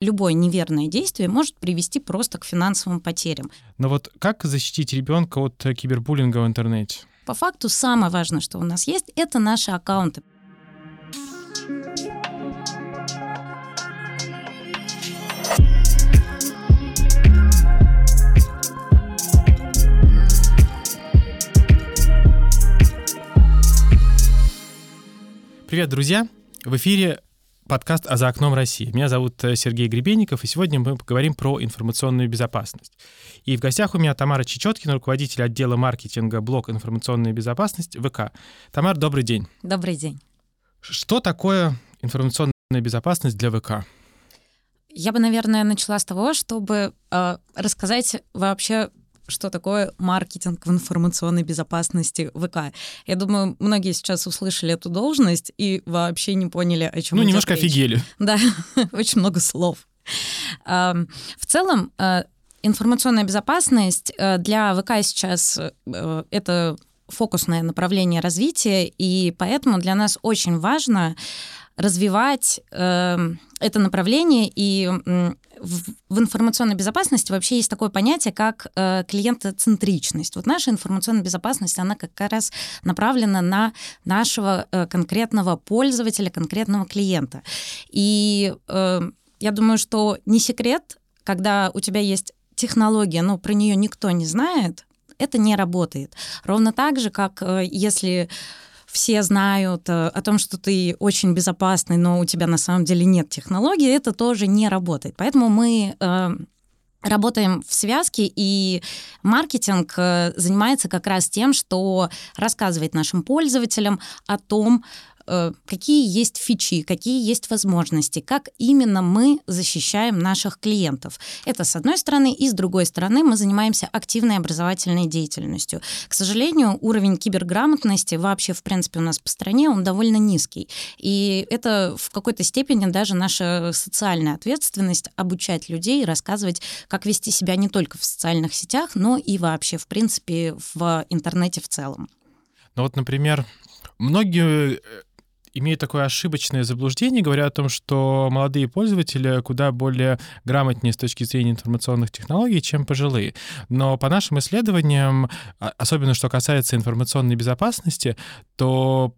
любое неверное действие может привести просто к финансовым потерям. Но вот как защитить ребенка от э, кибербуллинга в интернете? По факту самое важное, что у нас есть, это наши аккаунты. Привет, друзья! В эфире подкаст «А за окном России». Меня зовут э, Сергей Гребенников, и сегодня мы поговорим про информационную безопасность. И в гостях у меня Тамара Чечеткина, руководитель отдела маркетинга блок «Информационная безопасность» ВК. Тамар, добрый день. Добрый день. Что такое информационная безопасность для ВК? Я бы, наверное, начала с того, чтобы э, рассказать вообще что такое маркетинг в информационной безопасности ВК. Я думаю, многие сейчас услышали эту должность и вообще не поняли, о чем Ну, немножко речь. офигели. Да, очень много слов. В целом, э, информационная безопасность э, для ВК сейчас э, это фокусное направление развития, и поэтому для нас очень важно развивать э, это направление и в, в информационной безопасности вообще есть такое понятие, как э, клиентоцентричность. Вот наша информационная безопасность, она как раз направлена на нашего э, конкретного пользователя, конкретного клиента. И э, я думаю, что не секрет, когда у тебя есть технология, но про нее никто не знает, это не работает. Ровно так же, как э, если все знают э, о том, что ты очень безопасный, но у тебя на самом деле нет технологии, это тоже не работает. Поэтому мы э, работаем в связке, и маркетинг э, занимается как раз тем, что рассказывает нашим пользователям о том, какие есть фичи, какие есть возможности, как именно мы защищаем наших клиентов. Это с одной стороны, и с другой стороны мы занимаемся активной образовательной деятельностью. К сожалению, уровень киберграмотности вообще, в принципе, у нас по стране, он довольно низкий. И это в какой-то степени даже наша социальная ответственность обучать людей, рассказывать, как вести себя не только в социальных сетях, но и вообще, в принципе, в интернете в целом. Ну вот, например, многие э, имеют такое ошибочное заблуждение, говоря о том, что молодые пользователи куда более грамотнее с точки зрения информационных технологий, чем пожилые. Но по нашим исследованиям, а, особенно что касается информационной безопасности, то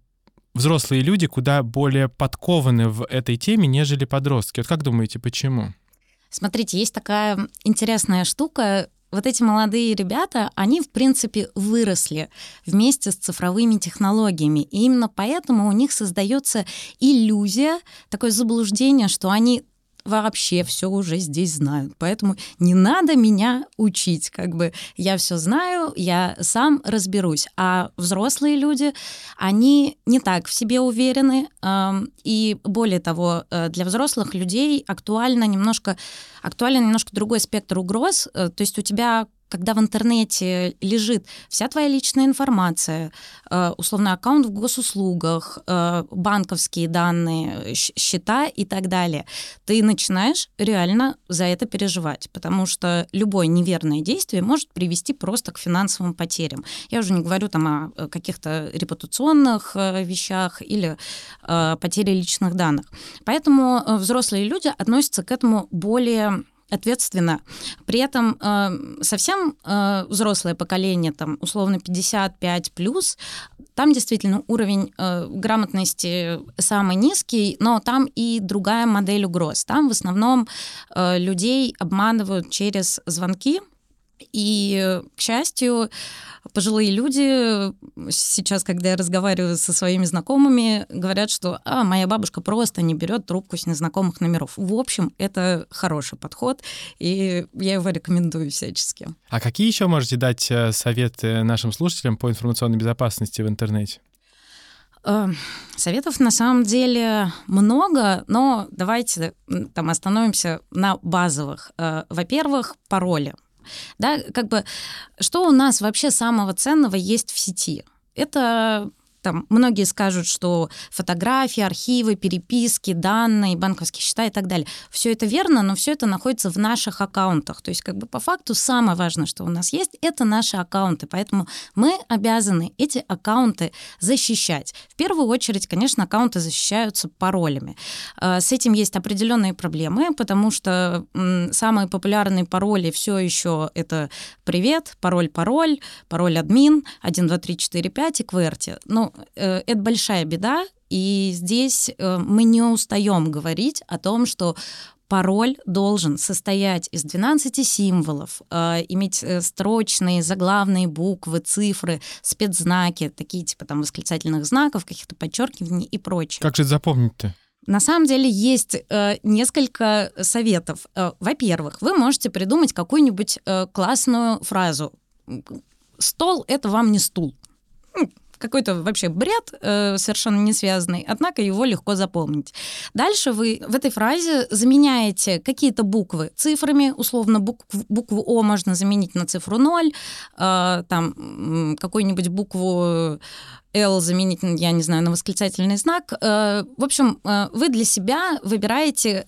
взрослые люди куда более подкованы в этой теме, нежели подростки. Вот как думаете, почему? Смотрите, есть такая интересная штука, вот эти молодые ребята, они, в принципе, выросли вместе с цифровыми технологиями. И именно поэтому у них создается иллюзия, такое заблуждение, что они вообще все уже здесь знают. Поэтому не надо меня учить. Как бы я все знаю, я сам разберусь. А взрослые люди, они не так в себе уверены. И более того, э, для взрослых людей актуально немножко, актуален немножко другой спектр угроз. Э, то есть у тебя когда в интернете лежит вся твоя личная информация, э, условно аккаунт в госуслугах, э, банковские данные, счета и так далее, ты начинаешь реально за это переживать, потому что любое неверное действие может привести просто к финансовым потерям. Я уже не говорю там о э, каких-то репутационных вещах или потере личных данных. Поэтому взрослые люди относятся к этому более ответственно. При этом э, совсем э, взрослое поколение, там, условно 55 плюс, там действительно уровень э, грамотности самый низкий, но там и другая модель угроз. Там в основном э, людей обманывают через звонки, и, к счастью, пожилые люди сейчас, когда я разговариваю со своими знакомыми, говорят, что а, моя бабушка просто не берет трубку с незнакомых номеров. В общем, это хороший подход, и я его рекомендую всячески. А какие еще можете дать э, советы нашим слушателям по информационной безопасности в интернете? Э, советов на самом деле много, но давайте там остановимся на базовых. Э, во-первых, пароли. Да, как бы, что у нас вообще самого ценного есть в сети? Это там многие скажут, что фотографии, архивы, переписки, данные, банковские счета и так далее. Все это верно, но все это находится в наших аккаунтах. То есть как бы по факту самое важное, что у нас есть, это наши аккаунты. Поэтому мы обязаны эти аккаунты защищать. В первую очередь, конечно, аккаунты защищаются паролями. А, с этим есть определенные проблемы, потому что самые популярные пароли все еще это привет, пароль, пароль, пароль админ, 1, 2, 3, 4, 5 и QWERTY. Ну, э, это большая беда, и здесь э, мы не устаем говорить о том, что пароль должен состоять из 12 символов, э, иметь строчные, заглавные буквы, цифры, спецзнаки, такие типа там восклицательных знаков, каких-то подчеркиваний и прочее. Как же это запомнить-то? На самом деле есть э, несколько советов. Э, во-первых, вы можете придумать какую-нибудь э, классную фразу. Стол это вам не стул какой-то вообще бред, э, совершенно не связанный, однако его легко запомнить. Дальше вы в этой фразе заменяете какие-то буквы цифрами, условно букв, букву О можно заменить на цифру 0, э, там какую-нибудь букву L заменить, я не знаю, на восклицательный знак. Э, в общем, э, вы для себя выбираете,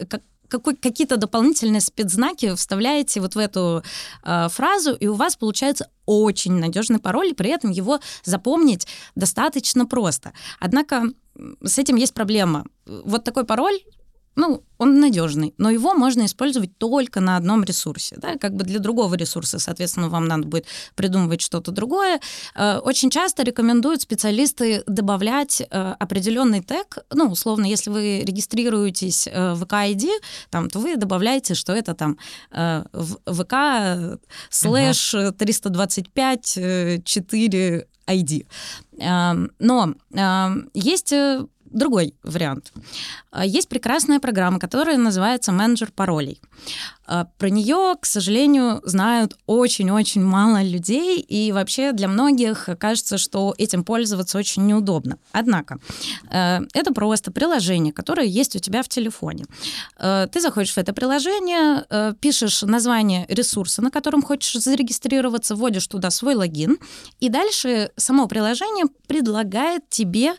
какой, какие-то дополнительные спецзнаки вставляете вот в эту э, фразу, и у вас получается очень надежный пароль, и при этом его запомнить достаточно просто. Однако с этим есть проблема. Вот такой пароль ну, он надежный, но его можно использовать только на одном ресурсе. Да? Как бы для другого ресурса, соответственно, вам надо будет придумывать что-то другое. Э, очень часто рекомендуют специалисты добавлять э, определенный тег. Ну, условно, если вы регистрируетесь э, в ВК-ID, там, то вы добавляете, что это там ВК слэш 325 4 ID. Но есть другой вариант. А, есть прекрасная программа, которая называется «Менеджер паролей». А, про нее, к сожалению, знают очень-очень мало людей, и вообще для многих кажется, что этим пользоваться очень неудобно. Однако, э, это просто приложение, которое есть у тебя в телефоне. Э, ты заходишь в это приложение, э, пишешь название ресурса, на котором хочешь зарегистрироваться, вводишь туда свой логин, и дальше само приложение предлагает тебе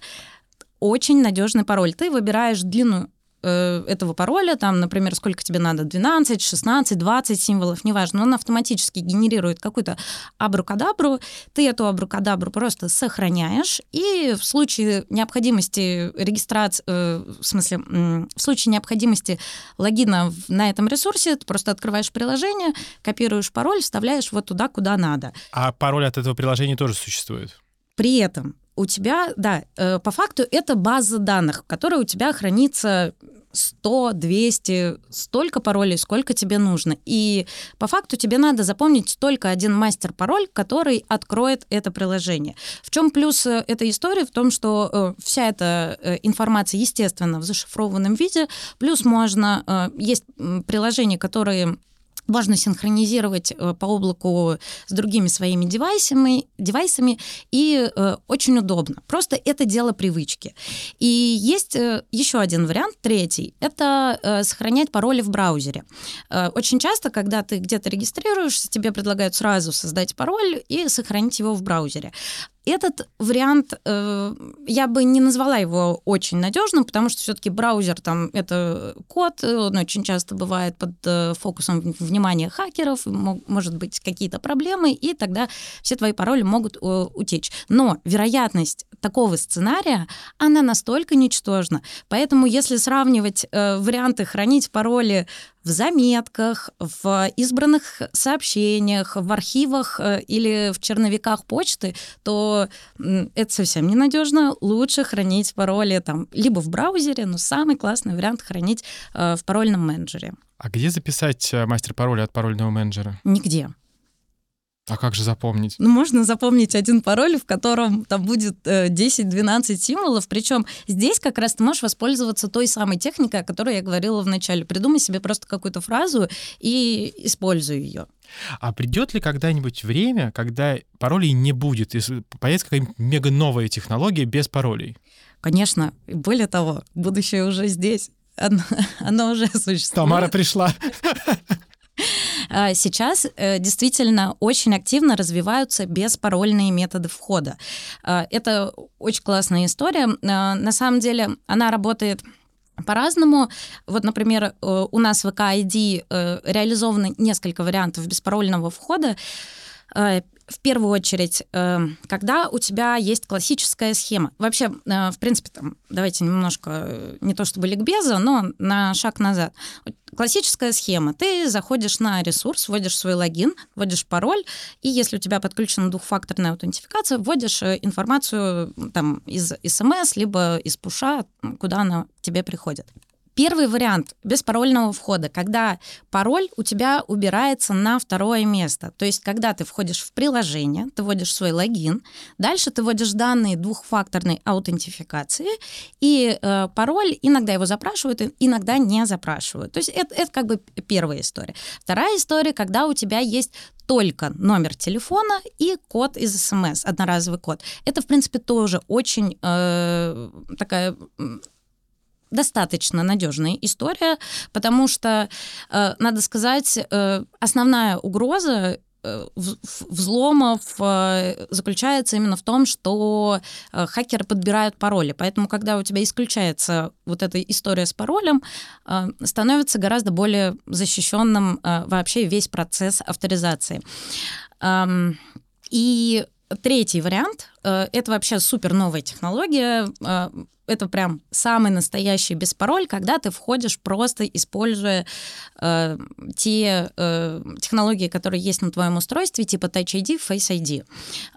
очень надежный пароль. Ты выбираешь длину э, этого пароля, там, например, сколько тебе надо, 12, 16, 20 символов, неважно, он автоматически генерирует какую-то абрукадабру, ты эту абрукадабру просто сохраняешь, и в случае необходимости регистрации, э, в смысле, в случае необходимости логина на этом ресурсе, ты просто открываешь приложение, копируешь пароль, вставляешь вот туда, куда надо. А пароль от этого приложения тоже существует? При этом у тебя, да, э, по факту это база данных, в которой у тебя хранится 100, 200, столько паролей, сколько тебе нужно. И по факту тебе надо запомнить только один мастер-пароль, который откроет это приложение. В чем плюс э, этой истории? В том, что э, вся эта э, информация, естественно, в зашифрованном виде, плюс можно... Э, есть приложения, которые Важно синхронизировать э, по облаку с другими своими девайсами, девайсами и э, очень удобно. Просто это дело привычки. И есть э, еще один вариант, третий, это э, сохранять пароли в браузере. Э, очень часто, когда ты где-то регистрируешься, тебе предлагают сразу создать пароль и сохранить его в браузере. Этот вариант, э, я бы не назвала его очень надежным, потому что все-таки браузер там это код, он очень часто бывает под э, фокусом внимания хакеров, может быть какие-то проблемы, и тогда все твои пароли могут э, утечь. Но вероятность такого сценария, она настолько ничтожна. Поэтому если сравнивать э, варианты хранить пароли в заметках, в избранных сообщениях, в архивах э, или в черновиках почты, то это совсем ненадежно. Лучше хранить пароли там либо в браузере, но самый классный вариант хранить э, в парольном менеджере. А где записать э, мастер пароля от парольного менеджера? Нигде. А как же запомнить? Ну, можно запомнить один пароль, в котором там будет 10-12 э, символов. Причем здесь как раз ты можешь воспользоваться той самой техникой, о которой я говорила в начале. Придумай себе просто какую-то фразу и используй ее. А придет ли когда-нибудь время, когда паролей не будет, появится какая-нибудь мега новая технология без паролей? Конечно. Более того, будущее уже здесь. Оно, оно уже существует. Тамара пришла. Сейчас действительно очень активно развиваются беспарольные методы входа. Это очень классная история. На самом деле она работает по-разному. Вот, например, у нас в ВК ID реализовано несколько вариантов беспарольного входа в первую очередь, э, когда у тебя есть классическая схема. Вообще, э, в принципе, там, давайте немножко, э, не то чтобы ликбеза, но на шаг назад. Классическая схема. Ты заходишь на ресурс, вводишь свой логин, вводишь пароль, и если у тебя подключена двухфакторная аутентификация, вводишь информацию там, из смс, либо из пуша, куда она тебе приходит. Первый вариант беспарольного входа, когда пароль у тебя убирается на второе место. То есть, когда ты входишь в приложение, ты вводишь свой логин, дальше ты вводишь данные двухфакторной аутентификации, и э, пароль иногда его запрашивают, иногда не запрашивают. То есть это, это как бы первая история. Вторая история, когда у тебя есть только номер телефона и код из СМС, одноразовый код. Это, в принципе, тоже очень э, такая достаточно надежная история, потому что, э, надо сказать, э, основная угроза э, взломов заключается именно в том, что хакеры подбирают пароли. Поэтому, когда у тебя исключается вот эта история с паролем, становится гораздо более защищенным вообще весь процесс авторизации. И третий вариант — это вообще супер новая технология это прям самый настоящий беспароль, когда ты входишь просто используя э, те э, технологии, которые есть на твоем устройстве, типа Touch ID, Face ID.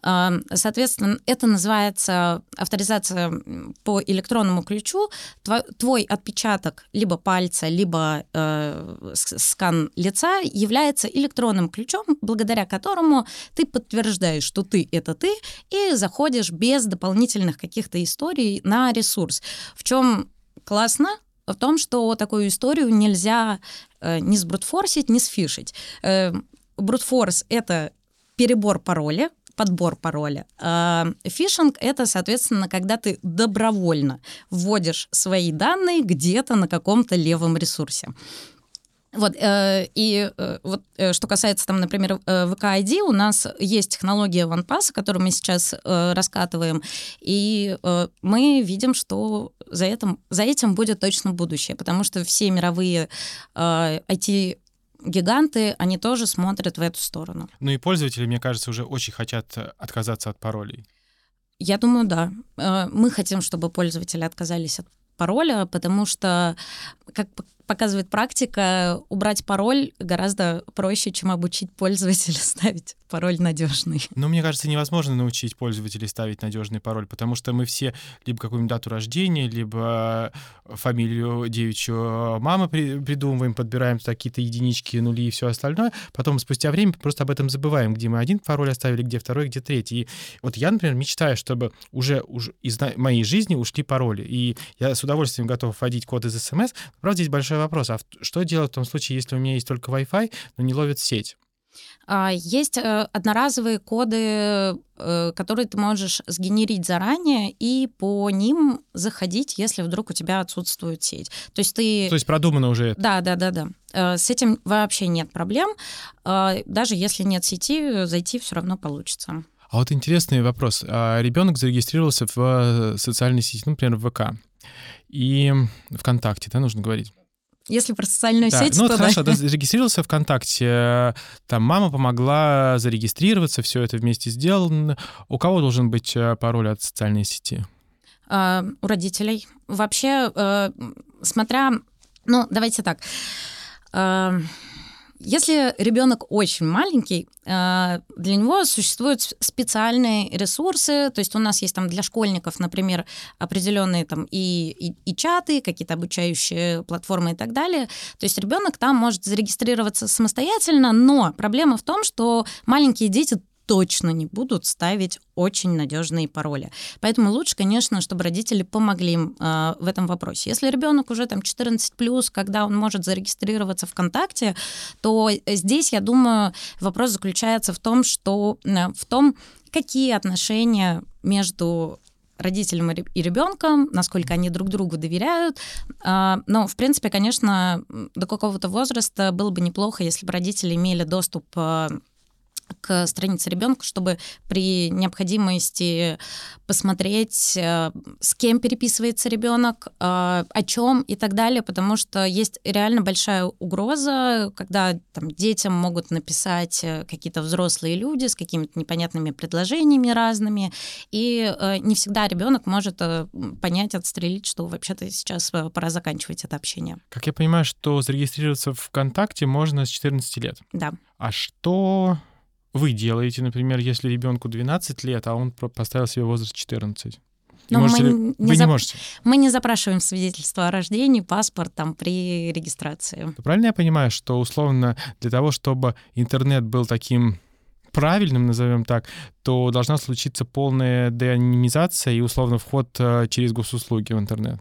Э, соответственно, это называется авторизация по электронному ключу. Твой, твой отпечаток либо пальца, либо э, скан лица является электронным ключом, благодаря которому ты подтверждаешь, что ты — это ты, и заходишь без дополнительных каких-то историй на ресурс. В чем классно? В том, что такую историю нельзя э, ни сбрутфорсить, ни сфишить. Э, брутфорс — это перебор пароля, подбор пароля. А фишинг — это, соответственно, когда ты добровольно вводишь свои данные где-то на каком-то левом ресурсе. Вот, э, и э, вот э, что касается, там, например, э, ВК-ID, у нас есть технология OnePass, которую мы сейчас э, раскатываем, и э, мы видим, что за этим, за этим будет точно будущее, потому что все мировые э, IT гиганты, они тоже смотрят в эту сторону. Ну и пользователи, мне кажется, уже очень хотят отказаться от паролей. Я думаю, да. Э, мы хотим, чтобы пользователи отказались от пароля, потому что, как показывает практика, убрать пароль гораздо проще, чем обучить пользователя ставить пароль надежный. Ну, мне кажется, невозможно научить пользователей ставить надежный пароль, потому что мы все либо какую-нибудь дату рождения, либо фамилию девичью мамы придумываем, подбираем какие-то единички, нули и все остальное. Потом спустя время просто об этом забываем, где мы один пароль оставили, где второй, где третий. И вот я, например, мечтаю, чтобы уже, уже из моей жизни ушли пароли. И я с удовольствием готов вводить код из смс. Правда, здесь большой вопрос. А что делать в том случае, если у меня есть только Wi-Fi, но не ловит сеть? А, есть э, одноразовые коды, э, которые ты можешь сгенерить заранее и по ним заходить, если вдруг у тебя отсутствует сеть. То есть ты... То есть продумано уже это? Да, да, да, да. Э, с этим вообще нет проблем. Даже если нет сети, зайти все равно получится. А вот интересный вопрос. А ребенок зарегистрировался в социальной сети, ну, например, в ВК и ВКонтакте, да, нужно говорить. Если про социальную да. сеть, ну, то хорошо, да. зарегистрировался ВКонтакте, там мама помогла зарегистрироваться, все это вместе сделано. У кого должен быть э, пароль от социальной сети? А, у родителей. Вообще, э, смотря... Ну, давайте так. Э, если ребенок очень маленький, э, для него существуют специальные ресурсы, то есть у нас есть там для школьников, например, определенные там и, и, и чаты, какие-то обучающие платформы и так далее. То есть ребенок там может зарегистрироваться самостоятельно, но проблема в том, что маленькие дети точно не будут ставить очень надежные пароли. Поэтому лучше, конечно, чтобы родители помогли им э, в этом вопросе. Если ребенок уже там 14 плюс, когда он может зарегистрироваться ВКонтакте, то здесь, я думаю, вопрос заключается в том, что э, в том, какие отношения между родителям и ребенком, насколько они друг другу доверяют. А, но, в принципе, конечно, до какого-то возраста было бы неплохо, если бы родители имели доступ а, к странице ребенка, чтобы при необходимости посмотреть, э, с кем переписывается ребенок, э, о чем и так далее, потому что есть реально большая угроза, когда там, детям могут написать э, какие-то взрослые люди с какими-то непонятными предложениями разными, и не всегда ребенок может понять, отстрелить, что вообще-то сейчас пора заканчивать это общение. Как я понимаю, что зарегистрироваться в ВКонтакте можно с 14 лет. Да. А что вы делаете, например, если ребенку 12 лет, а он поставил себе возраст 14? Но можете мы, ли... не Вы зап... не можете. мы не запрашиваем свидетельство о рождении, паспорт там при регистрации. Правильно я понимаю, что условно для того, чтобы интернет был таким правильным, назовем так, то должна случиться полная деанонимизация и условно вход э, через госуслуги в интернет?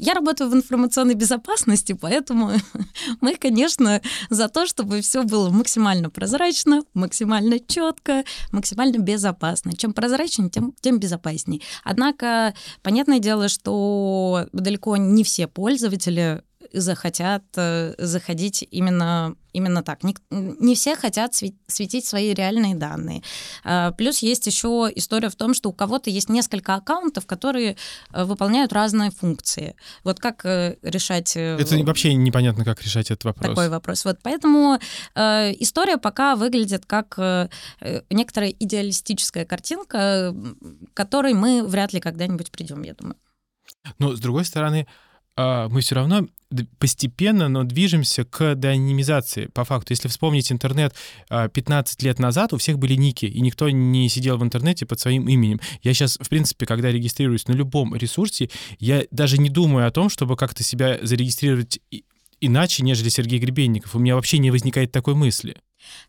Я работаю в информационной безопасности, поэтому мы, конечно, за то, чтобы все было максимально прозрачно, максимально четко, максимально безопасно. Чем прозрачнее, тем, тем безопаснее. Однако, понятное дело, что далеко не все пользователи захотят э, заходить именно, именно так. Не, не все хотят светить свои реальные данные. А, плюс есть еще история в том, что у кого-то есть несколько аккаунтов, которые э, выполняют разные функции. Вот как э, решать... Это вообще непонятно, как решать этот вопрос. Такой вопрос. Вот поэтому э, история пока выглядит как э, некоторая идеалистическая картинка, к которой мы вряд ли когда-нибудь придем, я думаю. Но, с другой стороны, мы все равно постепенно, но движемся к деанонимизации. По факту, если вспомнить интернет 15 а, лет назад, у всех были ники, и никто не сидел в интернете под своим именем. Я сейчас, в принципе, когда регистрируюсь на любом ресурсе, я даже не думаю о том, чтобы как-то себя зарегистрировать иначе, нежели Сергей Гребенников. У меня вообще не возникает такой мысли.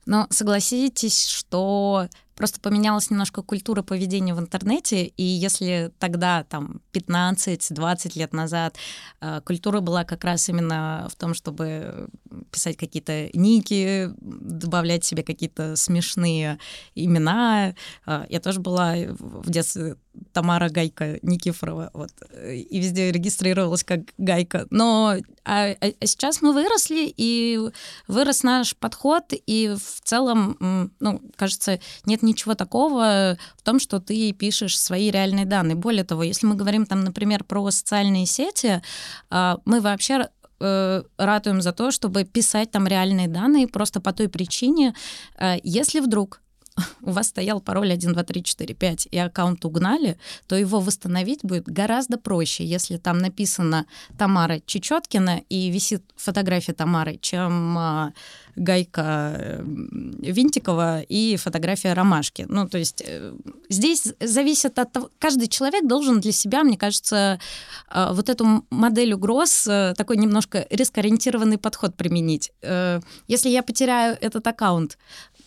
Но согласитесь, что просто поменялась немножко культура поведения в интернете, и если тогда, там, 15-20 лет назад э, культура была как раз именно в том, чтобы писать какие-то ники, добавлять себе какие-то смешные имена. Э, я тоже была в детстве Тамара Гайка Никифорова, вот, и везде регистрировалась как Гайка. Но а, а, а сейчас мы выросли, и вырос наш подход, и в целом, ну, кажется, нет ничего такого в том, что ты пишешь свои реальные данные. Более того, если мы говорим там, например, про социальные сети, а, мы вообще э, ратуем за то, чтобы писать там реальные данные просто по той причине, э, если вдруг у вас стоял пароль 1, 2, 3, 4, 5, и аккаунт угнали, то его восстановить будет гораздо проще, если там написано Тамара Чечеткина и висит фотография Тамары, чем а, Гайка э, Винтикова и фотография Ромашки. Ну, то есть э, здесь зависит от того... Каждый человек должен для себя, мне кажется, э, вот эту модель угроз, такой немножко рискоориентированный подход применить. Если я потеряю этот аккаунт,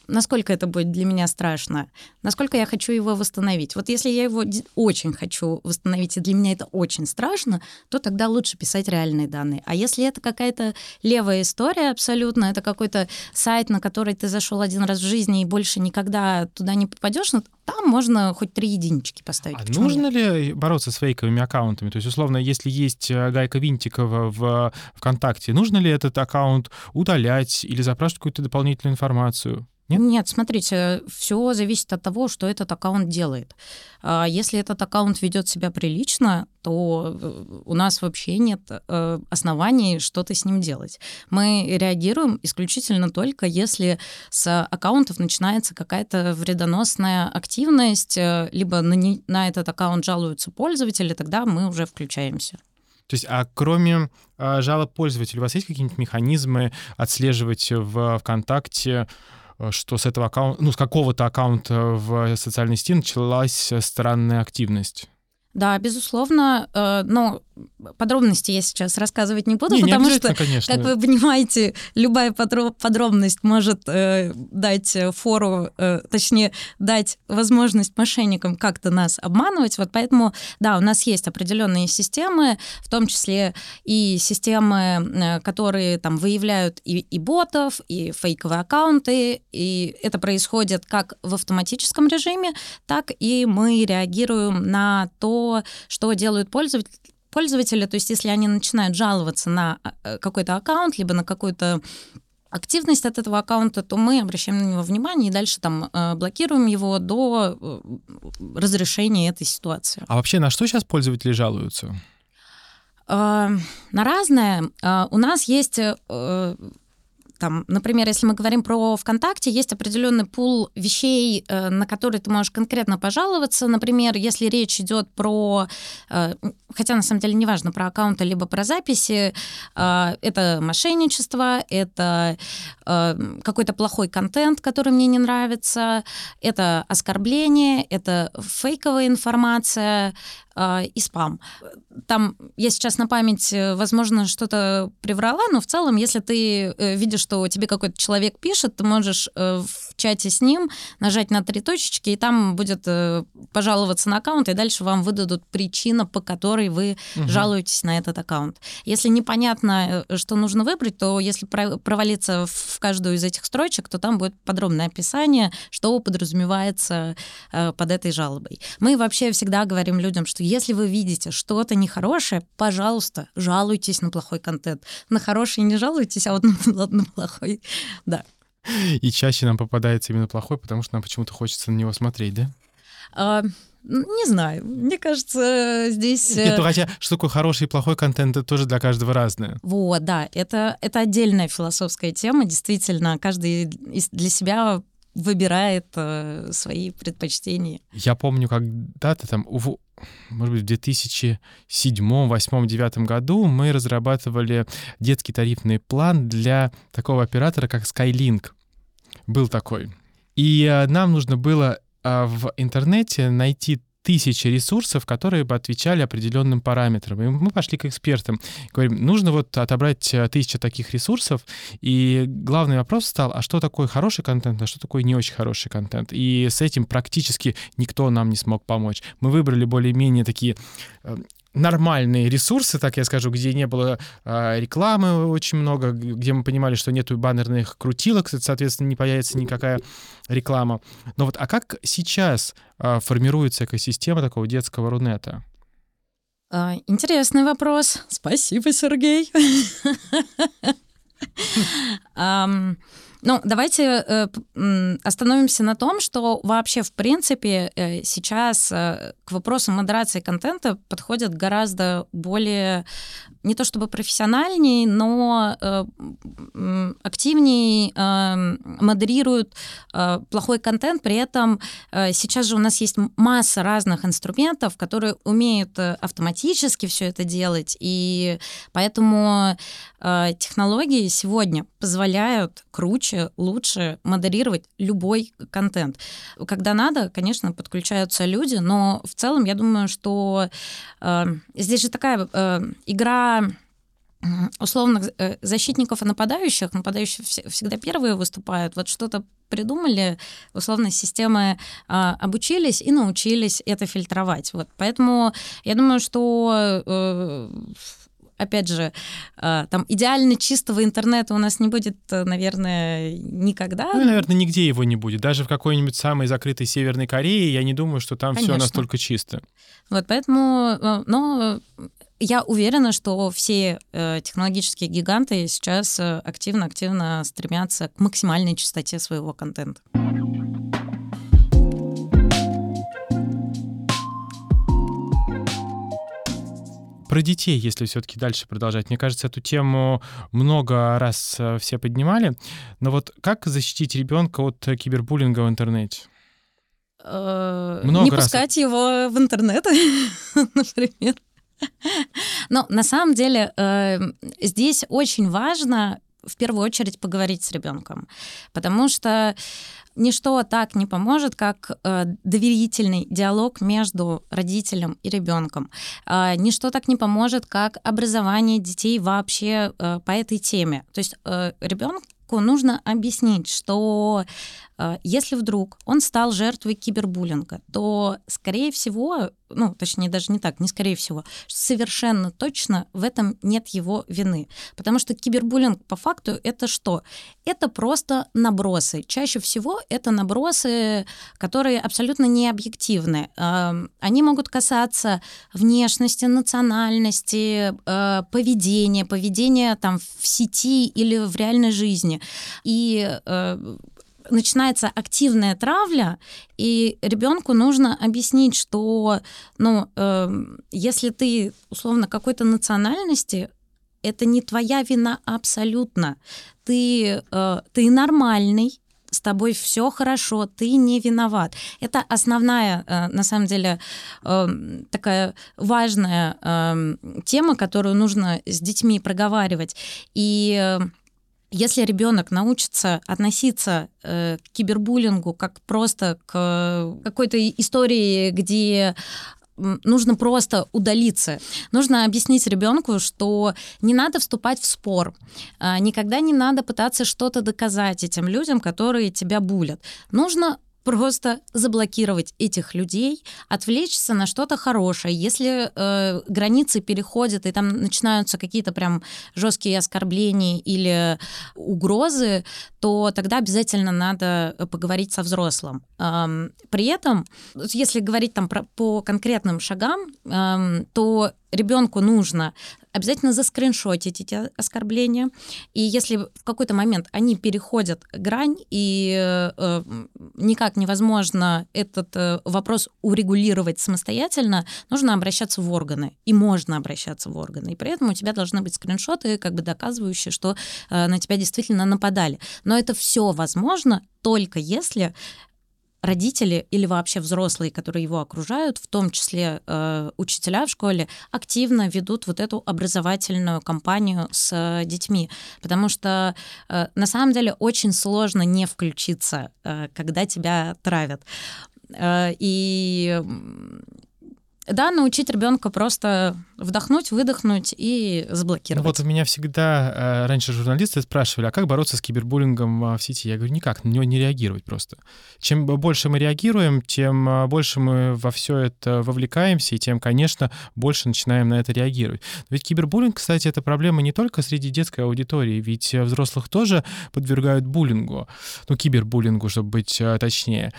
насколько это будет для меня страшно, насколько я хочу его восстановить. Вот если я его очень хочу восстановить, и для меня это очень страшно, то тогда лучше писать реальные данные. А если это какая-то левая история абсолютно, это какой-то сайт, на который ты зашел один раз в жизни и больше никогда туда не попадешь, ну, там можно хоть три единички поставить. А нужно нет? ли бороться с фейковыми аккаунтами? То есть, условно, если есть э, Гайка Винтикова в ВКонтакте, нужно ли этот аккаунт удалять или запрашивать какую-то дополнительную информацию? Нет? Нет, смотрите, все зависит от того, что этот аккаунт делает. А если этот аккаунт ведет себя прилично, то э, у нас вообще нет э, оснований что-то с ним делать. Мы реагируем исключительно только, если с аккаунтов начинается какая-то вредоносная активность, э, либо на, не, на этот аккаунт жалуются пользователи, тогда мы уже включаемся. То есть, а кроме а, жалоб пользователей, у вас есть какие-нибудь механизмы отслеживать в ВКонтакте, что с этого аккаунта, ну, с какого-то аккаунта в социальной сети началась странная активность. Да, безусловно, э, но подробности я сейчас рассказывать не буду, не, потому не что, конечно. как вы понимаете, любая подробность может э, дать фору, э, точнее, дать возможность мошенникам как-то нас обманывать. Вот поэтому, да, у нас есть определенные системы, в том числе и системы, которые там выявляют и, и ботов, и фейковые аккаунты, и это происходит как в автоматическом режиме, так и мы реагируем на то, то, что делают пользователи, пользователи, то есть если они начинают жаловаться на э, какой-то аккаунт, либо на какую-то активность от этого аккаунта, то мы обращаем на него внимание и дальше там э, блокируем его до э, разрешения этой ситуации. А вообще на что сейчас пользователи жалуются? На разное. У нас есть там, например, если мы говорим про ВКонтакте, есть определенный пул вещей, э, на которые ты можешь конкретно пожаловаться. Например, если речь идет про, э, хотя на самом деле неважно, про аккаунты либо про записи, э, это мошенничество, это какой-то плохой контент, который мне не нравится, это оскорбление, это фейковая информация, и спам. Там я сейчас на память, возможно, что-то приврала, но в целом, если ты видишь, что тебе какой-то человек пишет, ты можешь э, в чате с ним нажать на три точечки, и там будет э, пожаловаться на аккаунт, и дальше вам выдадут причину, по которой вы угу. жалуетесь на этот аккаунт. Если непонятно, э, что нужно выбрать, то если провалиться в каждую из этих строчек, то там будет подробное описание, что подразумевается под этой жалобой. Мы вообще всегда говорим людям, что если вы видите что-то нехорошее, пожалуйста, жалуйтесь на плохой контент. На хороший не жалуйтесь, а вот на, на плохой, да. И чаще нам попадается именно плохой, потому что нам почему-то хочется на него смотреть, да? А, не знаю. Мне кажется, здесь... Нет, ну, хотя, что такое хороший и плохой контент, это тоже для каждого разное. Вот, да. Это, это отдельная философская тема. Действительно, каждый для себя выбирает э, свои предпочтения. Я помню, когда-то там, может быть, в 2007, 2008, 2009 году мы разрабатывали детский тарифный план для такого оператора, как Skylink. Был такой. И э, нам нужно было э, в интернете найти тысячи ресурсов, которые бы отвечали определенным параметрам. И мы пошли к экспертам. Говорим, нужно вот отобрать э, тысячу таких ресурсов, и главный вопрос стал, а что такое хороший контент, а что такое не очень хороший контент? И с этим практически никто нам не смог помочь. Мы выбрали более-менее такие э, нормальные ресурсы, так я скажу, где не было э, рекламы очень много, где мы понимали, что нету баннерных крутилок, соответственно, не появится никакая реклама. Но вот, а как сейчас э, формируется экосистема такого детского рунета? Интересный вопрос. Спасибо, Сергей. Ну, давайте э, остановимся на том, что вообще, в принципе, э, сейчас э, к вопросу модерации контента подходят гораздо более, не то чтобы профессиональнее, но активнее модерируют плохой контент. При этом сейчас же у нас есть масса разных инструментов, которые умеют автоматически все это делать. И поэтому технологии сегодня позволяют круче, лучше модерировать любой контент. Когда надо, конечно, подключаются люди, но в целом я думаю, что э, здесь же такая э, игра условных э, защитников и нападающих. Нападающие всегда первые выступают. Вот что-то придумали, условно, системы а, обучились и научились это фильтровать. Вот. Поэтому я думаю, что э, опять же, а, там идеально чистого интернета у нас не будет, наверное, никогда. Ну, наверное, нигде его не будет. Даже в какой-нибудь самой закрытой Северной Корее, я не думаю, что там все настолько чисто. Вот поэтому, э, но я уверена, что все э, технологические гиганты сейчас активно-активно стремятся к максимальной чистоте своего контента. Про детей, если все-таки дальше продолжать. Мне кажется, эту тему много раз э, все поднимали. Но вот как защитить ребенка от кибербуллинга в интернете? Э, много не раз... пускать его в интернет, например. Но на самом деле э, здесь очень важно в первую очередь поговорить с ребенком, потому что ничто так не поможет, как э, доверительный диалог между родителем и ребенком. Э, ничто так не поможет, как образование детей вообще э, по этой теме. То есть э, ребенку нужно объяснить, что А, если вдруг он стал жертвой кибербуллинга, то, скорее всего, ну, точнее, даже не так, не скорее всего, совершенно точно в этом нет его вины. Потому что кибербуллинг по факту это что? Это просто набросы. Чаще всего это набросы, которые абсолютно не объективны. Они могут касаться внешности, национальности, э, поведения, поведения там в сети или в реальной жизни. И э, начинается активная травля, и ребенку нужно объяснить, что, ну, э, если ты условно какой-то национальности, это не твоя вина абсолютно. Ты, э, ты нормальный, с тобой все хорошо, ты не виноват. Это основная, э, на самом деле, э, такая важная э, тема, которую нужно с детьми проговаривать. И если ребенок научится относиться э, к кибербуллингу как просто к какой-то истории, где нужно просто удалиться. Нужно объяснить ребенку, что не надо вступать в спор, э, никогда не надо пытаться что-то доказать этим людям, которые тебя булят. Нужно просто заблокировать этих людей, отвлечься на что-то хорошее. Если э, границы переходят и там начинаются какие-то прям жесткие оскорбления или угрозы, то тогда обязательно надо поговорить со взрослым. Эм, при этом, если говорить там про, по конкретным шагам, эм, то ребенку нужно обязательно заскриншотить эти оскорбления. И если в какой-то момент они переходят грань, и э, никак невозможно этот э, вопрос урегулировать самостоятельно, нужно обращаться в органы. И можно обращаться в органы. И при этом у тебя должны быть скриншоты, как бы доказывающие, что э, на тебя действительно нападали. Но это все возможно только если родители или вообще взрослые, которые его окружают, в том числе э, учителя в школе, активно ведут вот эту образовательную кампанию с э, детьми, потому что э, на самом деле очень сложно не включиться, э, когда тебя травят. Э, и да, научить ребенка просто вдохнуть, выдохнуть и заблокировать. Ну вот меня всегда э, раньше журналисты спрашивали, а как бороться с кибербуллингом а, в сети? Я говорю, никак, на него не реагировать просто. Чем больше мы реагируем, тем а, больше мы во все это вовлекаемся, и тем, конечно, больше начинаем на это реагировать. Ведь кибербуллинг, кстати, это проблема не только среди детской аудитории, ведь взрослых тоже подвергают буллингу, ну, кибербуллингу, чтобы быть точнее.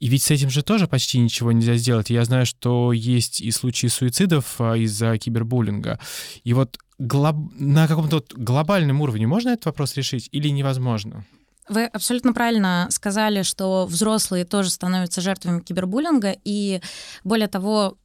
И ведь с этим же тоже почти ничего нельзя сделать. Я знаю, что есть и случаи суицидов а, из-за кибербуллинга. И вот глоб... на каком-то глобальном уровне можно этот вопрос решить или невозможно? Вы абсолютно правильно сказали, что взрослые тоже становятся жертвами кибербуллинга, и более того,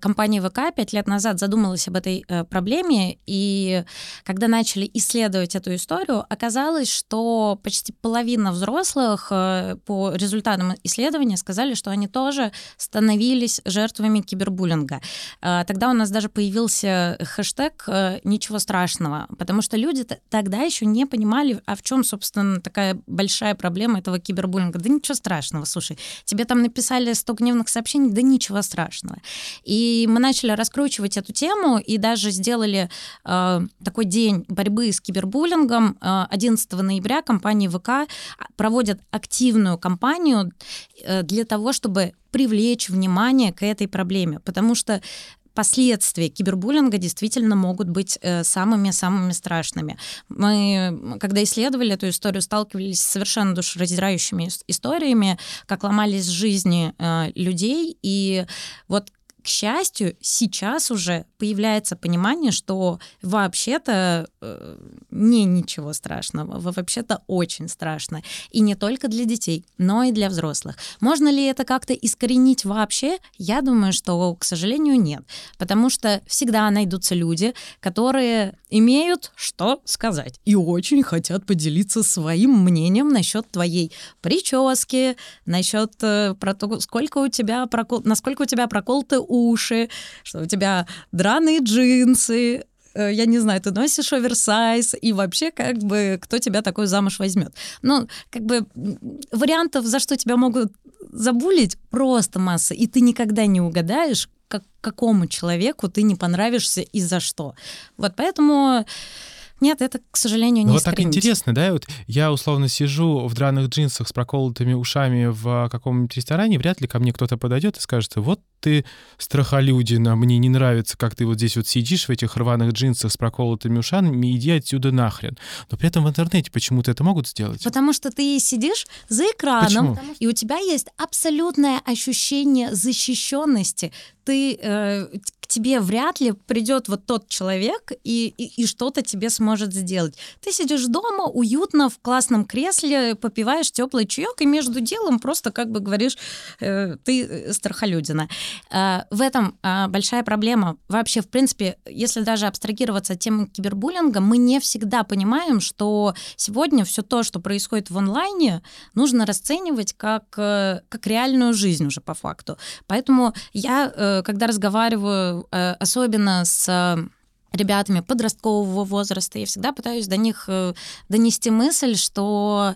компания ВК пять лет назад задумалась об этой э, проблеме, и когда начали исследовать эту историю, оказалось, что почти половина взрослых э, по результатам исследования сказали, что они тоже становились жертвами кибербуллинга. Тогда у нас даже появился хэштег «Ничего страшного», потому что люди тогда еще не понимали, а в чем, собственно, такая большая проблема этого кибербуллинга. Да ничего страшного, слушай, тебе там написали 100 гневных сообщений, да ничего страшного. И мы начали раскручивать эту тему и даже сделали э, такой день борьбы с кибербуллингом. 11 э, ноября компания ВК проводит активную кампанию э, для того, чтобы привлечь внимание к этой проблеме, потому что последствия кибербуллинга действительно могут быть самыми-самыми э, страшными. Мы, когда исследовали эту историю, сталкивались с совершенно душераздирающими историями, как ломались жизни людей, и вот к счастью, сейчас уже появляется понимание, что вообще-то э, не ничего страшного, вообще-то очень страшно. И не только для детей, но и для взрослых. Можно ли это как-то искоренить вообще? Я думаю, что, к сожалению, нет. Потому что всегда найдутся люди, которые имеют что сказать и очень хотят поделиться своим мнением насчет твоей прически, насчет э, про то, сколько у тебя прокол... насколько у тебя проколоты уши, что у тебя драные джинсы, э, я не знаю, ты носишь оверсайз, и вообще, как бы, кто тебя такой замуж возьмет. Ну, как бы, вариантов, за что тебя могут забулить, просто масса, и ты никогда не угадаешь, как, какому человеку ты не понравишься и за что. Вот поэтому Нет, это, к сожалению, не ну, Вот так интересно, да? Вот я условно сижу в драных джинсах с проколотыми ушами в каком-нибудь ресторане, вряд ли ко мне кто-то подойдет и скажет, вот ты страхолюдина, мне не нравится, как ты вот здесь вот сидишь в этих рваных джинсах с проколотыми ушами, иди отсюда нахрен. Но при этом в интернете почему-то это могут сделать. Потому что ты сидишь за экраном, Почему? и у тебя есть абсолютное ощущение защищенности. Ты э, тебе вряд ли придет вот тот человек и, и, и что-то тебе сможет сделать. Ты сидишь дома, уютно, в классном кресле, попиваешь теплый чаек, и между делом просто как бы говоришь, э, ты э, страхолюдина. Э, в этом э, большая проблема. Вообще, в принципе, если даже абстрагироваться от темы кибербуллинга, мы не всегда понимаем, что сегодня все то, что происходит в онлайне, нужно расценивать как, э, как реальную жизнь уже по факту. Поэтому я, э, когда разговариваю особенно с э, ребятами подросткового возраста, я всегда пытаюсь до них э, донести мысль, что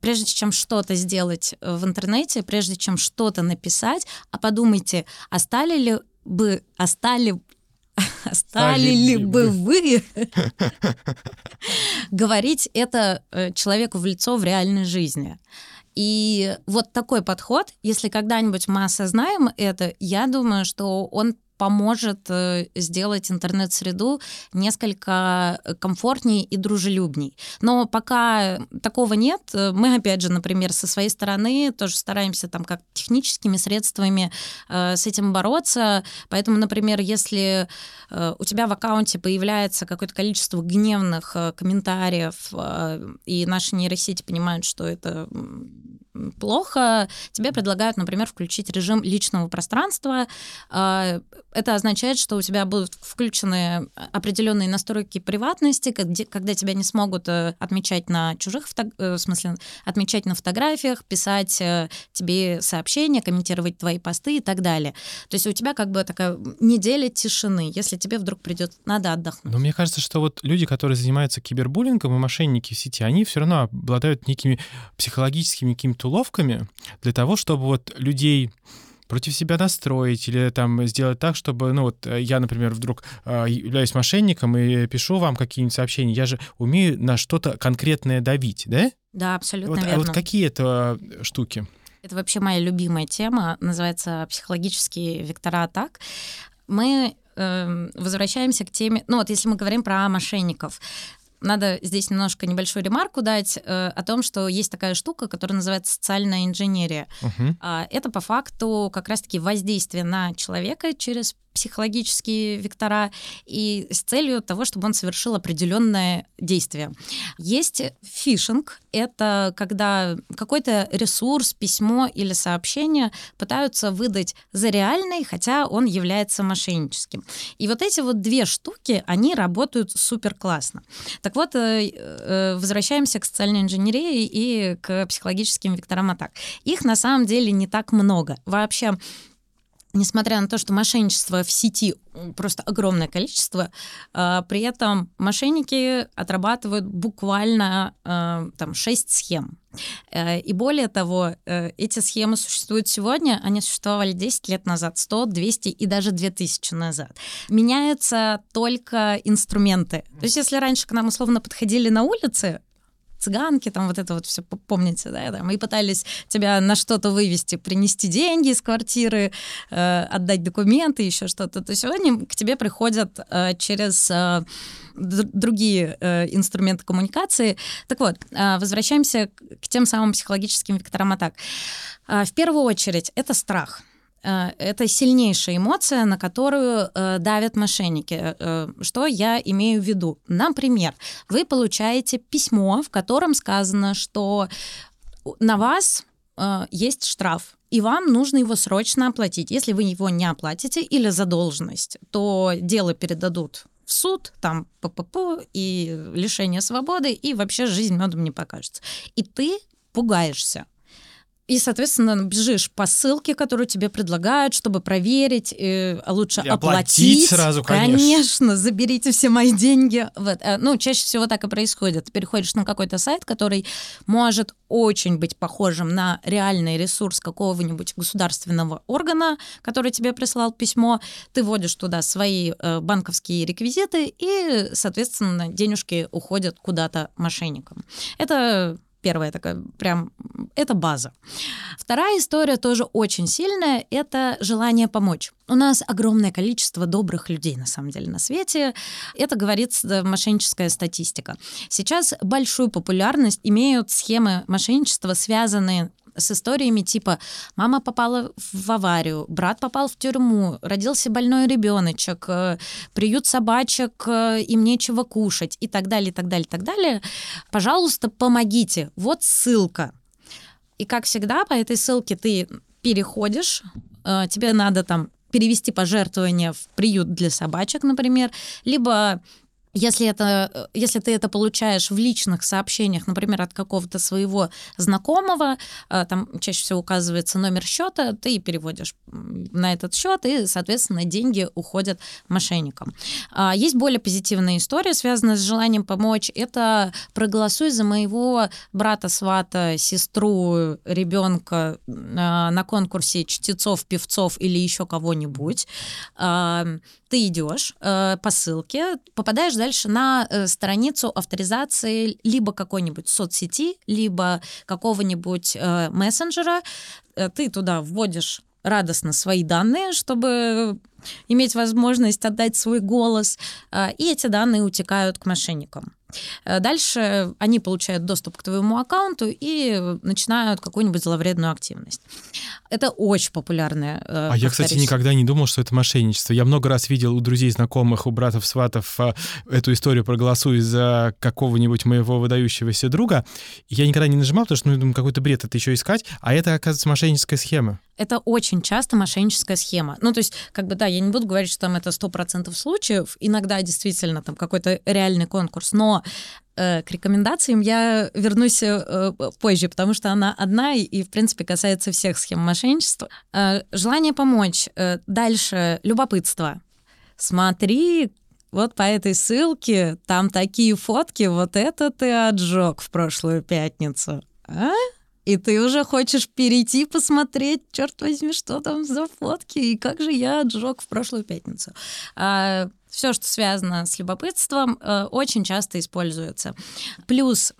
прежде чем что-то сделать в интернете, прежде чем что-то написать, а подумайте, а стали ли бы, а стали стали ли бы вы говорить это человеку в лицо в реальной жизни? И вот такой подход, если когда-нибудь мы осознаем это, я думаю, что он поможет э, сделать интернет-среду несколько комфортнее и дружелюбней. Но пока такого нет, э, мы, опять же, например, со своей стороны тоже стараемся там как техническими средствами э, с этим бороться. Поэтому, например, если э, у тебя в аккаунте появляется какое-то количество гневных э, комментариев, э, и наши нейросети понимают, что это плохо, тебе предлагают, например, включить режим личного пространства. А, это означает, что у тебя будут включены определенные настройки приватности, когда тебя не смогут э, отмечать на чужих, э, в смысле, отмечать на фотографиях, писать э, тебе сообщения, комментировать твои посты и так далее. То есть у тебя как бы такая неделя тишины, если тебе вдруг придет, надо отдохнуть. Но мне кажется, что вот люди, которые занимаются кибербуллингом и мошенники в сети, они все равно обладают некими психологическими какими-то какими-то уловками для того, чтобы вот людей против себя настроить или там сделать так, чтобы, ну вот э, я, например, вдруг э, являюсь мошенником и пишу вам какие-нибудь сообщения, я же умею на что-то конкретное давить, да? Да, абсолютно вот, верно. А вот какие это штуки? Это вообще моя любимая тема, называется психологические вектора атак. Мы э, возвращаемся к теме, ну вот если мы говорим про мошенников, надо здесь немножко небольшую ремарку дать э, о том, что есть такая штука, которая называется социальная инженерия. Uh-huh. Э, это по факту как раз-таки воздействие на человека через психологические вектора и с целью того, чтобы он совершил определенное действие. Есть фишинг, это когда какой-то ресурс, письмо или сообщение пытаются выдать за реальный, хотя он является мошенническим. И вот эти вот две штуки, они работают супер классно. Так вот, э, э, возвращаемся к социальной инженерии и к психологическим векторам атак. Их на самом деле не так много. Вообще, несмотря на то, что мошенничество в сети просто огромное количество, э, при этом мошенники отрабатывают буквально э, там 6 схем. Э, и более того, эти схемы существуют сегодня, они существовали 10 лет назад, 100, 200 и даже 2000 назад. Меняются только инструменты. То есть если раньше к нам условно подходили на улице, цыганки, там вот это вот все, помните, да, там, и пытались тебя на что-то вывести, принести деньги из квартиры, э, отдать документы, еще что-то, то сегодня к тебе приходят э, через э, другие э, инструменты коммуникации. Так вот, э, возвращаемся к тем самым психологическим векторам атак. Э, в первую очередь, это страх — это сильнейшая эмоция, на которую э, давят мошенники. Э, что я имею в виду? Например, вы получаете письмо, в котором сказано, что на вас э, есть штраф, и вам нужно его срочно оплатить. Если вы его не оплатите или задолженность, то дело передадут в суд, там ППП и лишение свободы, и вообще жизнь медом не покажется. И ты пугаешься и, соответственно, бежишь по ссылке, которую тебе предлагают, чтобы проверить, э, а лучше И оплатить. оплатить сразу, конечно. Конечно, заберите все мои деньги. Вот. э, Ну, чаще всего так и происходит. Ты переходишь на какой-то сайт, который может очень быть похожим на реальный ресурс какого-нибудь государственного органа, который тебе прислал письмо. Ты вводишь туда свои э, банковские реквизиты, и, соответственно, денежки уходят куда-то мошенникам. Это Первая такая, прям, это база. Вторая история тоже очень сильная, это желание помочь. У нас огромное количество добрых людей, на самом деле, на свете. Это говорит мошенническая статистика. Сейчас большую популярность имеют схемы мошенничества, связанные с историями типа мама попала в аварию, брат попал в тюрьму, родился больной ребеночек, э, приют собачек, э, им нечего кушать и так далее, и так далее, и так далее. Пожалуйста, помогите. Вот ссылка. И как всегда, по этой ссылке ты переходишь, э, тебе надо там перевести пожертвование в приют для собачек, например, либо если, это, э, если ты это получаешь в личных сообщениях, например, от какого-то своего знакомого, э, там чаще всего указывается номер счета, ты переводишь на этот счет, и, соответственно, деньги уходят мошенникам. А, есть более позитивная история, связанная с желанием помочь. Это проголосуй за моего брата, свата, сестру, ребенка э, на конкурсе чтецов, певцов или еще кого-нибудь. Ты идешь по ссылке, попадаешь дальше на э, страницу авторизации либо какой-нибудь соцсети, либо какого-нибудь э, мессенджера. Э, ты туда вводишь радостно свои данные, чтобы иметь возможность отдать свой голос, э, и эти данные утекают к мошенникам. Э, дальше они получают доступ к твоему аккаунту и начинают какую-нибудь зловредную активность. Это очень популярная. э, А я, кстати, повторюсь. никогда не думал, что это мошенничество. Я много раз видел у друзей, знакомых, у братов, сватов а, эту историю «проголосуй за какого-нибудь моего выдающегося друга». Я никогда не нажимал, потому что, ну, думаю, какой-то бред это еще искать. А это, оказывается, мошенническая схема. Это очень часто мошенническая схема. Ну, то есть, как бы, да, я не буду говорить, что там это 100% случаев. Иногда действительно там какой-то реальный конкурс. Но э, к рекомендациям я вернусь э, позже, потому что она одна и, в принципе, касается всех схем мошенничества. Э, желание помочь. Дальше любопытство. Смотри, вот по этой ссылке там такие фотки, вот это ты отжег в прошлую пятницу. А? И ты уже хочешь перейти посмотреть, черт возьми, что там за фотки, и как же я отжег в прошлую пятницу. А, все, что связано с любопытством, э, очень часто используется. Плюс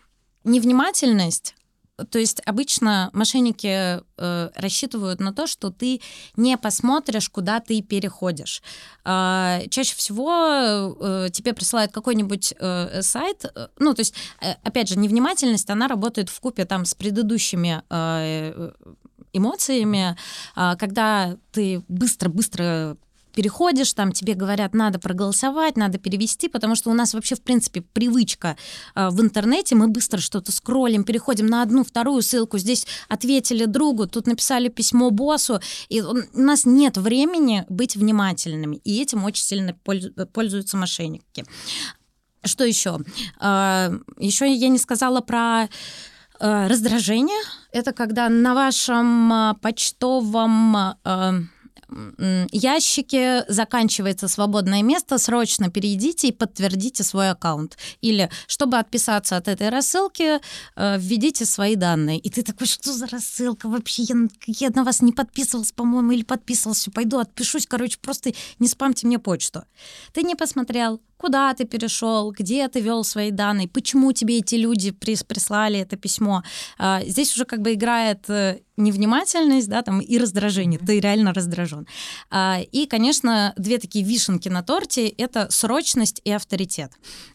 невнимательность то есть обычно мошенники э, рассчитывают на то, что ты не посмотришь, куда ты переходишь. Э, чаще всего э, тебе присылают какой-нибудь э, сайт. э, Ну, то есть, э, опять же, невнимательность, она работает в купе там с предыдущими э, эмоциями, э, когда ты быстро-быстро переходишь, там тебе говорят, надо проголосовать, надо перевести, потому что у нас вообще, в принципе, привычка э, в интернете, мы быстро что-то скроллим, переходим на одну, вторую ссылку, здесь ответили другу, тут написали письмо боссу, и у нас нет времени быть внимательными, и этим очень сильно пользуются мошенники. Что еще? Еще я не сказала про э, раздражение. Это когда на вашем э, почтовом ящике заканчивается свободное место, срочно перейдите и подтвердите свой аккаунт. Или, чтобы отписаться от этой рассылки, э, введите свои данные. И ты такой, что за рассылка вообще? Я, я на вас не подписывался, по-моему, или подписывался. Пойду отпишусь, короче, просто не спамьте мне почту. Ты не посмотрел, куда ты перешел, где ты вел свои данные, почему тебе эти люди прислали это письмо. А, здесь уже как бы играет э, невнимательность, да, там и раздражение. Ты реально раздражен. А, и, конечно, две такие вишенки на торте — это срочность и авторитет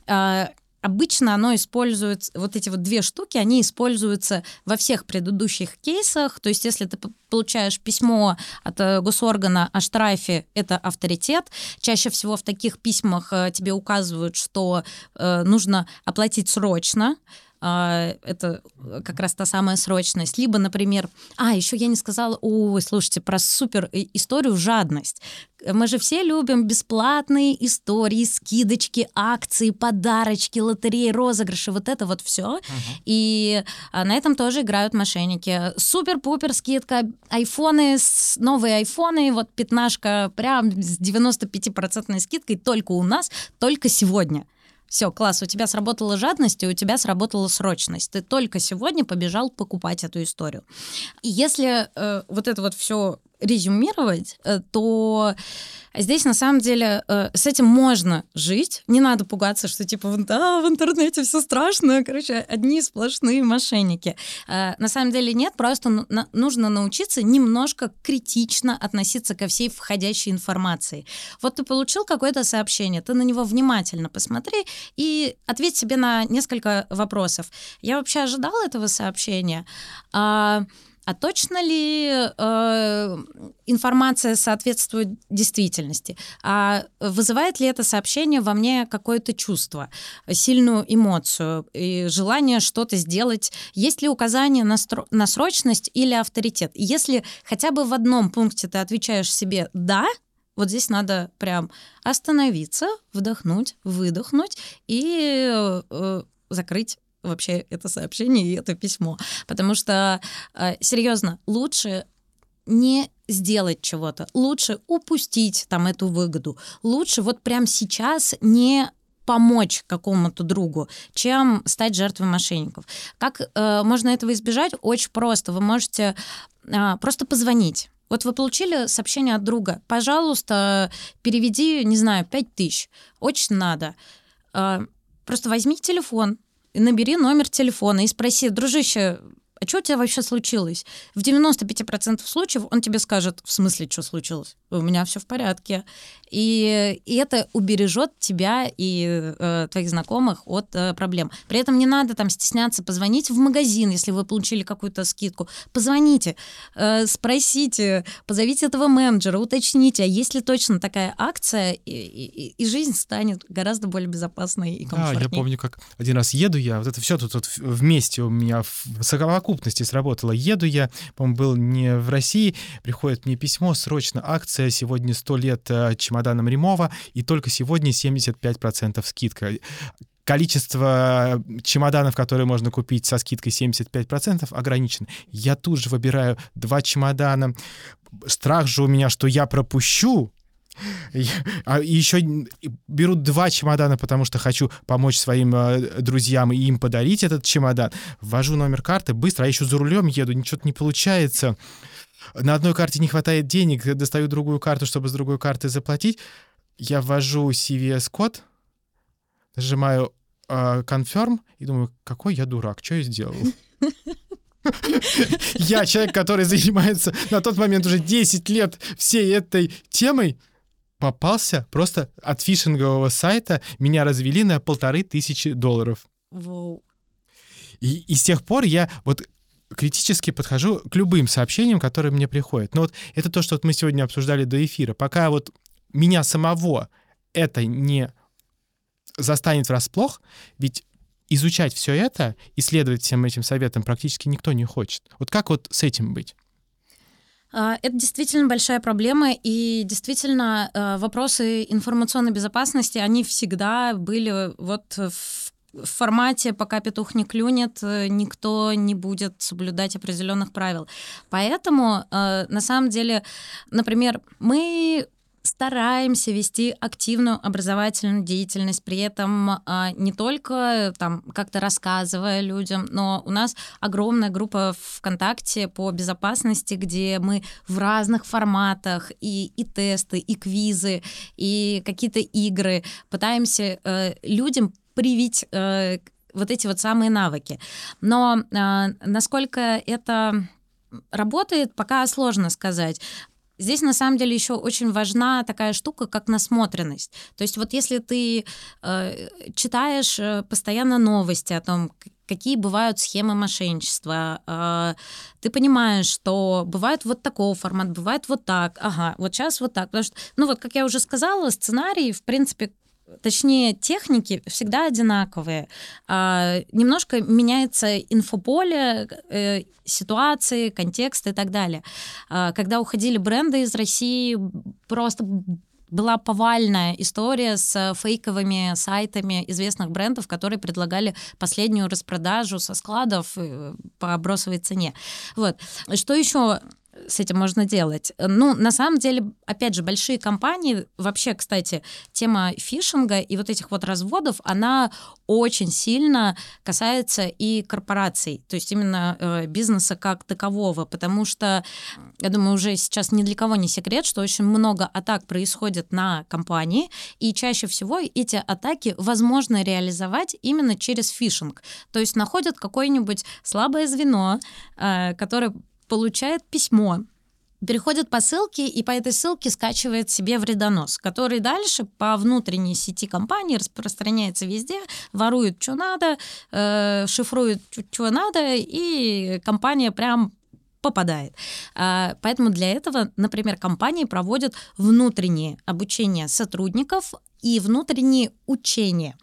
А, обычно оно используется, вот эти вот две штуки, они используются во всех предыдущих кейсах. То есть если ты получаешь письмо от э, госоргана о штрафе, это авторитет. Чаще всего в таких письмах э, тебе указывают, что э, нужно оплатить срочно, это как раз та самая срочность. Либо, например, а, еще я не сказала, ой, слушайте, про супер историю жадность. Мы же все любим бесплатные истории, скидочки, акции, подарочки, лотереи, розыгрыши, вот это вот все. Uh-huh. И а, на этом тоже играют мошенники. Супер-пупер скидка, айфоны, новые айфоны, вот пятнашка прям с 95% скидкой только у нас, только сегодня. Все, класс, у тебя сработала жадность, и у тебя сработала срочность. Ты только сегодня побежал покупать эту историю. И если э, вот это вот все резюмировать, э, то здесь на самом деле э, с этим можно жить. Не надо пугаться, что типа да, в интернете все страшно. Короче, одни сплошные мошенники. Э, на самом деле нет, просто нужно научиться немножко критично относиться ко всей входящей информации. Вот ты получил какое-то сообщение, ты на него внимательно посмотри и ответь себе на несколько вопросов. Я вообще ожидала этого сообщения? А, точно ли э, информация соответствует действительности? А вызывает ли это сообщение во мне какое-то чувство, сильную эмоцию и желание что-то сделать? Есть ли указание на, стро- на срочность или авторитет? Если хотя бы в одном пункте ты отвечаешь себе «да», вот здесь надо прям остановиться, вдохнуть, выдохнуть и э, закрыть вообще это сообщение и это письмо. Потому что, э, серьезно, лучше не сделать чего-то, лучше упустить там эту выгоду, лучше вот прямо сейчас не помочь какому-то другу, чем стать жертвой мошенников. Как э, можно этого избежать? Очень просто. Вы можете э, просто позвонить. Вот вы получили сообщение от друга. Пожалуйста, переведи, не знаю, 5 тысяч. Очень надо. Э, просто возьми телефон, набери номер телефона и спроси, дружище, а что у тебя вообще случилось? В 95% случаев он тебе скажет, в смысле, что случилось? У меня все в порядке. И, и это убережет тебя и э, твоих знакомых от э, проблем. При этом не надо там стесняться позвонить в магазин, если вы получили какую-то скидку. Позвоните, э, спросите, позовите этого менеджера, уточните, а есть ли точно такая акция, и, и, и жизнь станет гораздо более безопасной и комфортнее. Да, я помню, как один раз еду я, вот это все тут, тут вместе у меня в совокупности сработало. Еду я, по-моему, был не в России, приходит мне письмо, срочно акция, сегодня 100 лет э, чемоданом Римова, и только сегодня 75% скидка количество чемоданов, которые можно купить со скидкой 75%, ограничено. Я тут же выбираю два чемодана. Страх же у меня, что я пропущу, а еще берут два чемодана, потому что хочу помочь своим э, друзьям и им подарить этот чемодан. Ввожу номер карты быстро, а еще за рулем еду, ничего не получается на одной карте не хватает денег, достаю другую карту, чтобы с другой карты заплатить, я ввожу CVS-код, нажимаю э, confirm и думаю, какой я дурак, что я сделал? Я человек, который занимается на тот момент уже 10 лет всей этой темой, попался просто от фишингового сайта, меня развели на полторы тысячи долларов. И, и с тех пор я вот критически подхожу к любым сообщениям, которые мне приходят. Но вот это то, что вот мы сегодня обсуждали до эфира. Пока вот меня самого это не застанет врасплох, ведь изучать все это, исследовать всем этим советам практически никто не хочет. Вот как вот с этим быть? А, это действительно большая проблема, и действительно э, вопросы информационной безопасности, они всегда были вот в в формате «пока петух не клюнет», э, никто не будет соблюдать определенных правил. Поэтому, э, на самом деле, например, мы стараемся вести активную образовательную деятельность, при этом а, не только там как-то рассказывая людям, но у нас огромная группа ВКонтакте по безопасности, где мы в разных форматах и, и тесты, и квизы, и какие-то игры пытаемся э, людям привить э, вот эти вот самые навыки. Но э, насколько это работает, пока сложно сказать. Здесь на самом деле еще очень важна такая штука, как насмотренность. То есть вот если ты э, читаешь э, постоянно новости о том, какие бывают схемы мошенничества, э, ты понимаешь, что бывает вот такого формата, бывает вот так, ага, вот сейчас вот так. Потому что, ну вот, как я уже сказала, сценарий, в принципе, точнее, техники всегда одинаковые. А, немножко меняется инфополе, э, ситуации, контекст и так далее. А, когда уходили бренды из России, просто была повальная история с фейковыми сайтами известных брендов, которые предлагали последнюю распродажу со складов э, по бросовой цене. Вот. Что еще с этим можно делать? Ну, на самом деле, опять же, большие компании, вообще, кстати, тема фишинга и вот этих вот разводов, она очень сильно касается и корпораций, то есть именно э, бизнеса как такового, потому что, я думаю, уже сейчас ни для кого не секрет, что очень много атак происходит на компании, и чаще всего эти атаки возможно реализовать именно через фишинг, то есть находят какое-нибудь слабое звено, э, которое получает письмо, переходит по ссылке и по этой ссылке скачивает себе вредонос, который дальше по внутренней сети компании распространяется везде, ворует, что надо, э, шифрует, что надо, и компания прям попадает. А, поэтому для этого, например, компании проводят внутреннее обучение сотрудников и внутренние учения.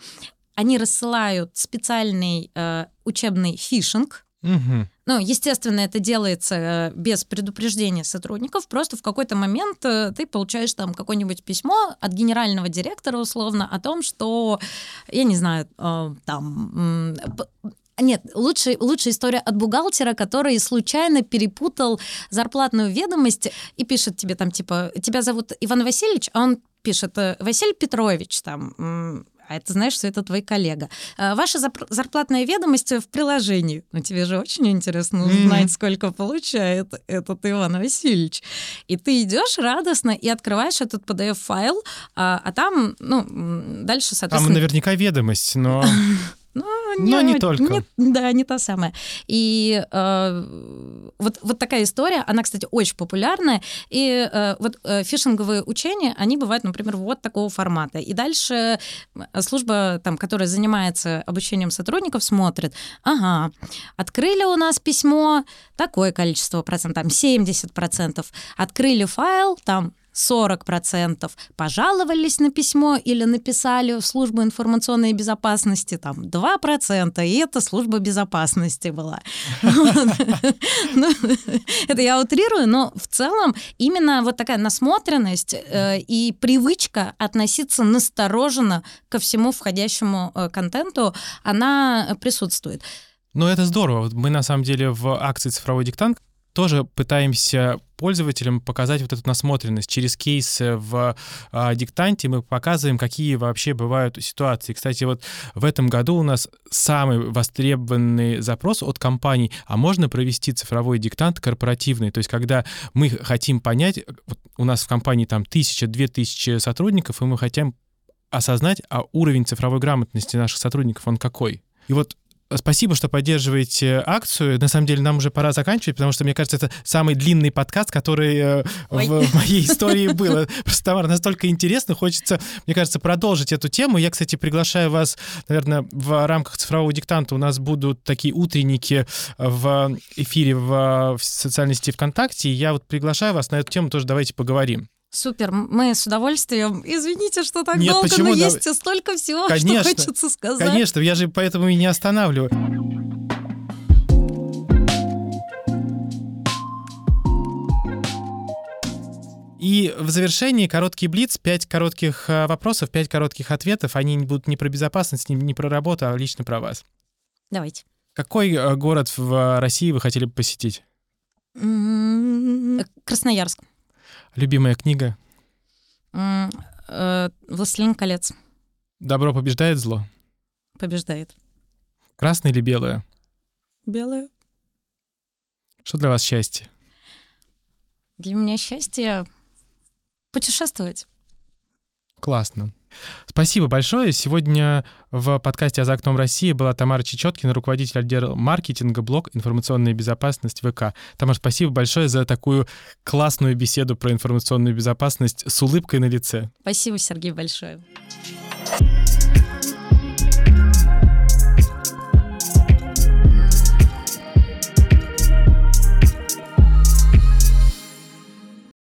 Они рассылают специальный э, учебный фишинг, Угу. Ну, естественно, это делается э, без предупреждения сотрудников. Просто в какой-то момент э, ты получаешь там какое-нибудь письмо от генерального директора условно о том, что, я не знаю, э, там нет, лучше, лучшая история от бухгалтера, который случайно перепутал зарплатную ведомость и пишет тебе там, типа, тебя зовут Иван Васильевич, а он пишет Василий Петрович, там, а это знаешь, что это твой коллега. А, ваша зарплатная ведомость в приложении. Ну, тебе же очень интересно узнать, mm-hmm. сколько получает этот Иван Васильевич. И ты идешь радостно и открываешь этот PDF-файл, а, а там, ну, дальше, соответственно... Там наверняка ведомость, но... Ну, Но не, не только. Не, да, не та самая. И э, вот, вот такая история, она, кстати, очень популярная. И э, вот э, фишинговые учения, они бывают, например, вот такого формата. И дальше служба, там, которая занимается обучением сотрудников, смотрит, ага, открыли у нас письмо, такое количество процентов, там 70 процентов, открыли файл, там 40% пожаловались на письмо или написали в службу информационной безопасности, там 2%, и это служба безопасности была. Ну, это я утрирую, но в целом именно вот такая насмотренность э, и привычка относиться настороженно ко всему входящему э, контенту, она присутствует. Ну, это здорово. Мы, на самом деле, в акции «Цифровой диктант» тоже пытаемся пользователям показать вот эту насмотренность. Через кейсы в а, диктанте мы показываем, какие вообще бывают ситуации. Кстати, вот в этом году у нас самый востребованный запрос от компаний, а можно провести цифровой диктант корпоративный, то есть когда мы хотим понять, вот у нас в компании там тысяча, две тысячи сотрудников, и мы хотим осознать, а уровень цифровой грамотности наших сотрудников, он какой. И вот Спасибо, что поддерживаете акцию. На самом деле, нам уже пора заканчивать, потому что, мне кажется, это самый длинный подкаст, который э, в, в моей истории был. Просто, Тамара, настолько интересно, хочется, мне кажется, продолжить эту тему. Я, кстати, приглашаю вас, наверное, в рамках цифрового диктанта у нас будут такие утренники в эфире в, в социальной сети ВКонтакте. И я вот приглашаю вас на эту тему тоже давайте поговорим. Супер, мы с удовольствием. Извините, что так Нет, долго, почему? но есть столько всего, конечно, что хочется сказать. Конечно, я же поэтому и не останавливаю. И в завершении короткий блиц, пять коротких э, вопросов, пять коротких ответов. Они будут не про безопасность, не про работу, а лично про вас. Давайте. Какой э, город в России вы хотели бы посетить? Красноярск. Любимая книга? Э, «Властелин колец». Добро побеждает зло? Побеждает. Красное или белое? Белое. Что для вас счастье? Для меня счастье путешествовать. Классно. Спасибо большое. Сегодня в подкасте «За окном России» была Тамара Чечеткина, руководитель отдела маркетинга, блог «Информационная безопасность ВК». Тамара, спасибо большое за такую классную беседу про информационную безопасность с улыбкой на лице. Спасибо, Сергей, большое.